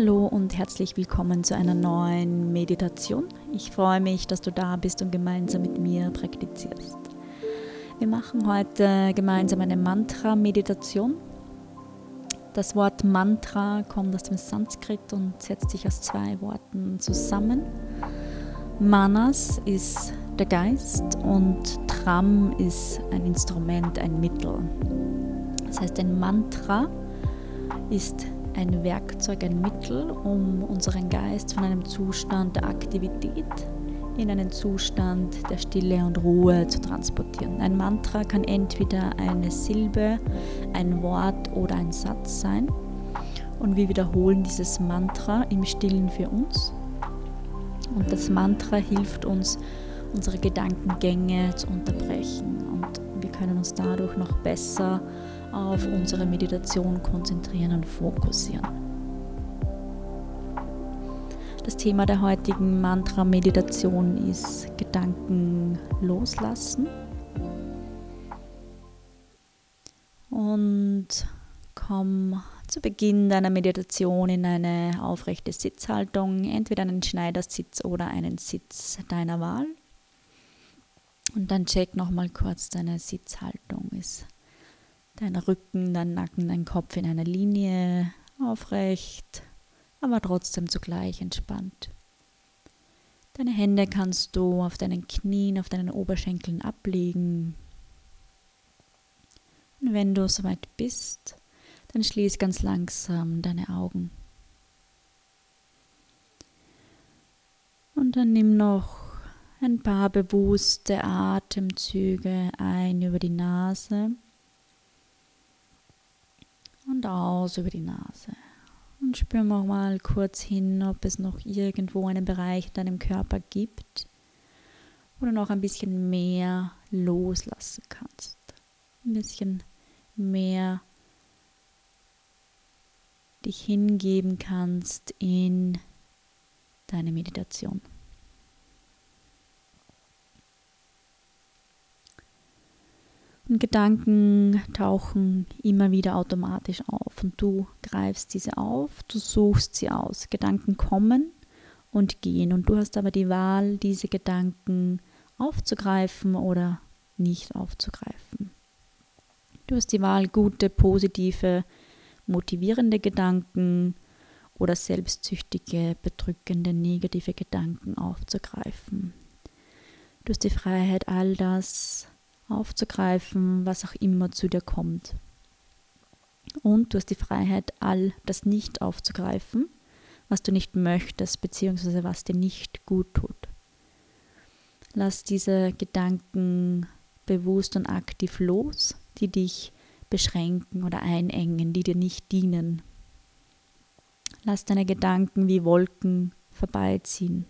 Hallo und herzlich willkommen zu einer neuen Meditation. Ich freue mich, dass du da bist und gemeinsam mit mir praktizierst. Wir machen heute gemeinsam eine Mantra-Meditation. Das Wort Mantra kommt aus dem Sanskrit und setzt sich aus zwei Worten zusammen. Manas ist der Geist und Tram ist ein Instrument, ein Mittel. Das heißt, ein Mantra ist ein Werkzeug, ein Mittel, um unseren Geist von einem Zustand der Aktivität in einen Zustand der Stille und Ruhe zu transportieren. Ein Mantra kann entweder eine Silbe, ein Wort oder ein Satz sein. Und wir wiederholen dieses Mantra im Stillen für uns. Und das Mantra hilft uns, unsere Gedankengänge zu unterbrechen. Und wir können uns dadurch noch besser auf unsere Meditation konzentrieren und fokussieren. Das Thema der heutigen Mantra-Meditation ist Gedanken loslassen. Und komm zu Beginn deiner Meditation in eine aufrechte Sitzhaltung, entweder einen Schneidersitz oder einen Sitz deiner Wahl. Und dann check nochmal kurz deine Sitzhaltung. Ist dein Rücken, dein Nacken, dein Kopf in einer Linie aufrecht, aber trotzdem zugleich entspannt. Deine Hände kannst du auf deinen Knien, auf deinen Oberschenkeln ablegen. Und wenn du soweit bist, dann schließ ganz langsam deine Augen. Und dann nimm noch ein paar bewusste Atemzüge ein über die Nase und aus über die Nase. Und spür mal kurz hin, ob es noch irgendwo einen Bereich in deinem Körper gibt, wo du noch ein bisschen mehr loslassen kannst. Ein bisschen mehr dich hingeben kannst in deine Meditation. Gedanken tauchen immer wieder automatisch auf und du greifst diese auf, du suchst sie aus. Gedanken kommen und gehen und du hast aber die Wahl, diese Gedanken aufzugreifen oder nicht aufzugreifen. Du hast die Wahl, gute, positive, motivierende Gedanken oder selbstsüchtige, bedrückende, negative Gedanken aufzugreifen. Du hast die Freiheit, all das aufzugreifen, was auch immer zu dir kommt. Und du hast die Freiheit, all das nicht aufzugreifen, was du nicht möchtest, beziehungsweise was dir nicht gut tut. Lass diese Gedanken bewusst und aktiv los, die dich beschränken oder einengen, die dir nicht dienen. Lass deine Gedanken wie Wolken vorbeiziehen.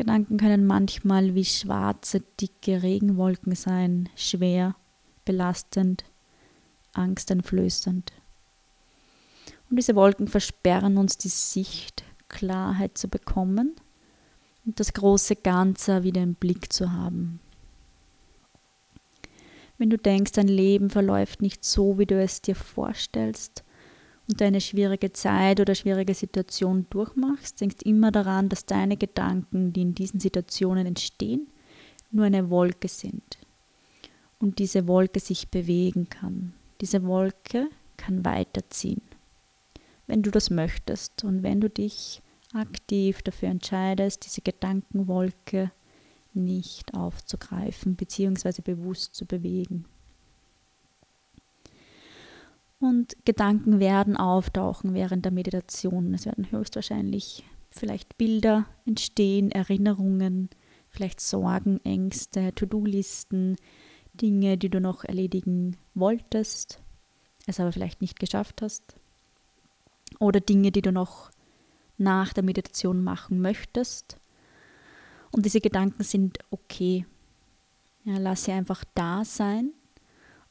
Gedanken können manchmal wie schwarze, dicke Regenwolken sein, schwer, belastend, angsteinflößend. Und diese Wolken versperren uns die Sicht, Klarheit zu bekommen und das große Ganze wieder im Blick zu haben. Wenn du denkst, dein Leben verläuft nicht so, wie du es dir vorstellst, und eine schwierige Zeit oder schwierige Situation durchmachst, denkst immer daran, dass deine Gedanken, die in diesen Situationen entstehen, nur eine Wolke sind und diese Wolke sich bewegen kann. Diese Wolke kann weiterziehen, wenn du das möchtest und wenn du dich aktiv dafür entscheidest, diese Gedankenwolke nicht aufzugreifen bzw. bewusst zu bewegen. Und Gedanken werden auftauchen während der Meditation. Es werden höchstwahrscheinlich vielleicht Bilder entstehen, Erinnerungen, vielleicht Sorgen, Ängste, To-Do-Listen, Dinge, die du noch erledigen wolltest, es aber vielleicht nicht geschafft hast. Oder Dinge, die du noch nach der Meditation machen möchtest. Und diese Gedanken sind okay. Ja, lass sie einfach da sein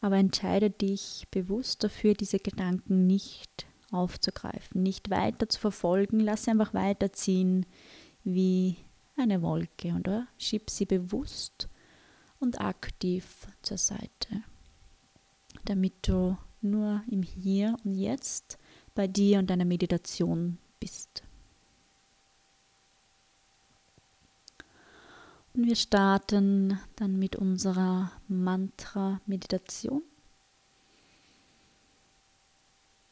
aber entscheide dich bewusst dafür, diese Gedanken nicht aufzugreifen, nicht weiter zu verfolgen, lass sie einfach weiterziehen wie eine Wolke, oder? Schieb sie bewusst und aktiv zur Seite, damit du nur im Hier und Jetzt bei dir und deiner Meditation bist. Und wir starten dann mit unserer Mantra-Meditation.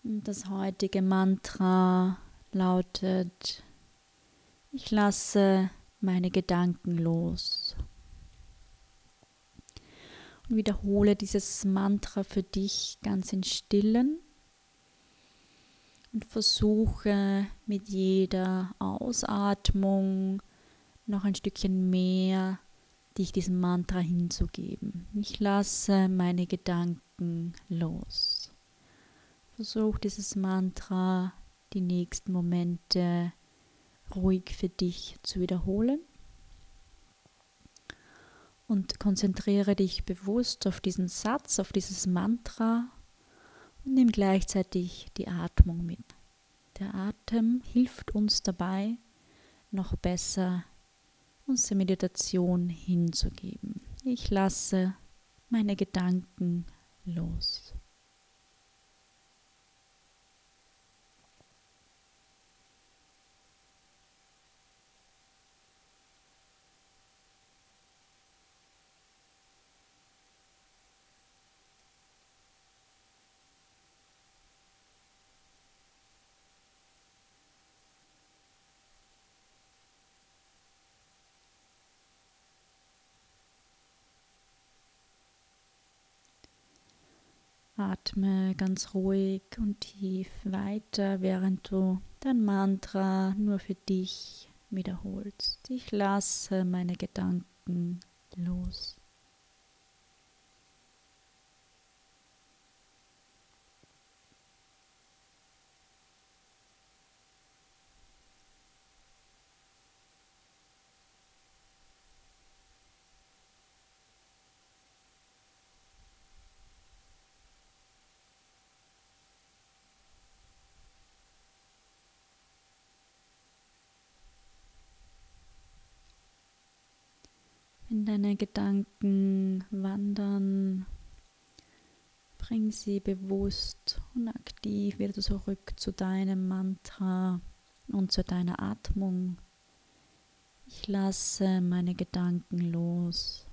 Das heutige Mantra lautet, ich lasse meine Gedanken los. Und wiederhole dieses Mantra für dich ganz in stillen und versuche mit jeder Ausatmung noch ein Stückchen mehr dich diesem Mantra hinzugeben. Ich lasse meine Gedanken los. Versuch dieses Mantra die nächsten Momente ruhig für dich zu wiederholen. Und konzentriere dich bewusst auf diesen Satz, auf dieses Mantra und nimm gleichzeitig die Atmung mit. Der Atem hilft uns dabei, noch besser unsere Meditation hinzugeben. Ich lasse meine Gedanken los. Atme ganz ruhig und tief weiter, während du dein Mantra nur für dich wiederholst. Ich lasse meine Gedanken los. Deine Gedanken wandern, bring sie bewusst und aktiv wieder zurück zu deinem Mantra und zu deiner Atmung. Ich lasse meine Gedanken los.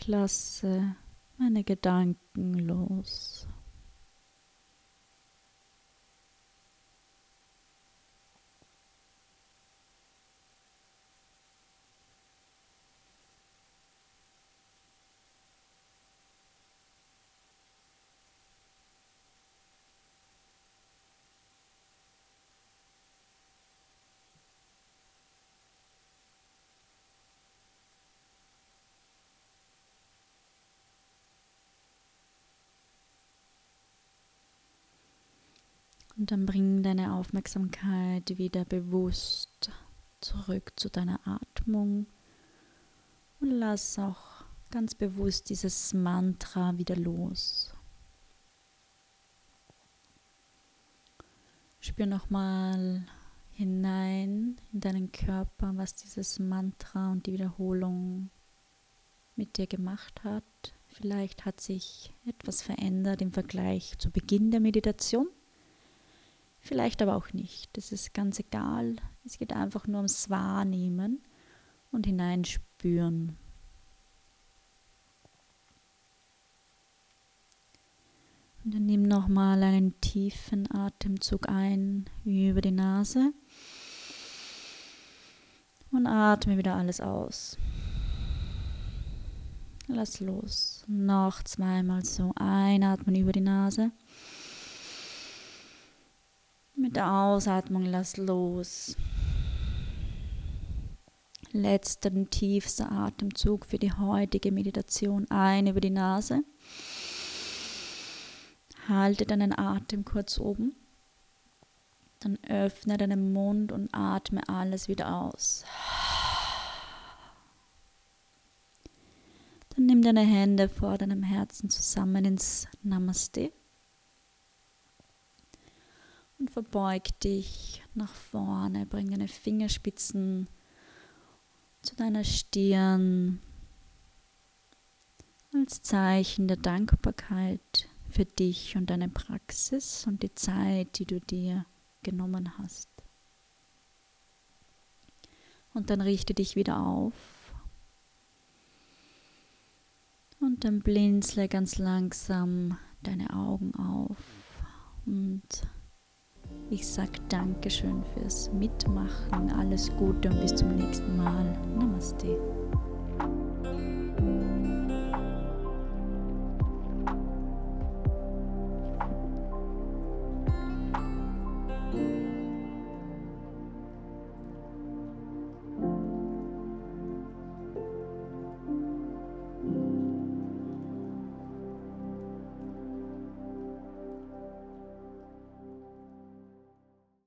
Ich lasse meine Gedanken los. Und dann bring deine Aufmerksamkeit wieder bewusst zurück zu deiner Atmung und lass auch ganz bewusst dieses Mantra wieder los. Spür nochmal hinein in deinen Körper, was dieses Mantra und die Wiederholung mit dir gemacht hat. Vielleicht hat sich etwas verändert im Vergleich zu Beginn der Meditation. Vielleicht aber auch nicht. Das ist ganz egal. Es geht einfach nur ums Wahrnehmen und hineinspüren. Und dann nimm nochmal einen tiefen Atemzug ein über die Nase und atme wieder alles aus. Lass los. Noch zweimal so einatmen über die Nase. Mit der Ausatmung lass los. Letzter und tiefster Atemzug für die heutige Meditation ein über die Nase. Halte deinen Atem kurz oben. Dann öffne deinen Mund und atme alles wieder aus. Dann nimm deine Hände vor deinem Herzen zusammen ins Namaste verbeug dich nach vorne. Bring deine Fingerspitzen zu deiner Stirn als Zeichen der Dankbarkeit für dich und deine Praxis und die Zeit, die du dir genommen hast. Und dann richte dich wieder auf und dann blinzle ganz langsam deine Augen auf und ich sage Dankeschön fürs Mitmachen, alles Gute und bis zum nächsten Mal. Namaste.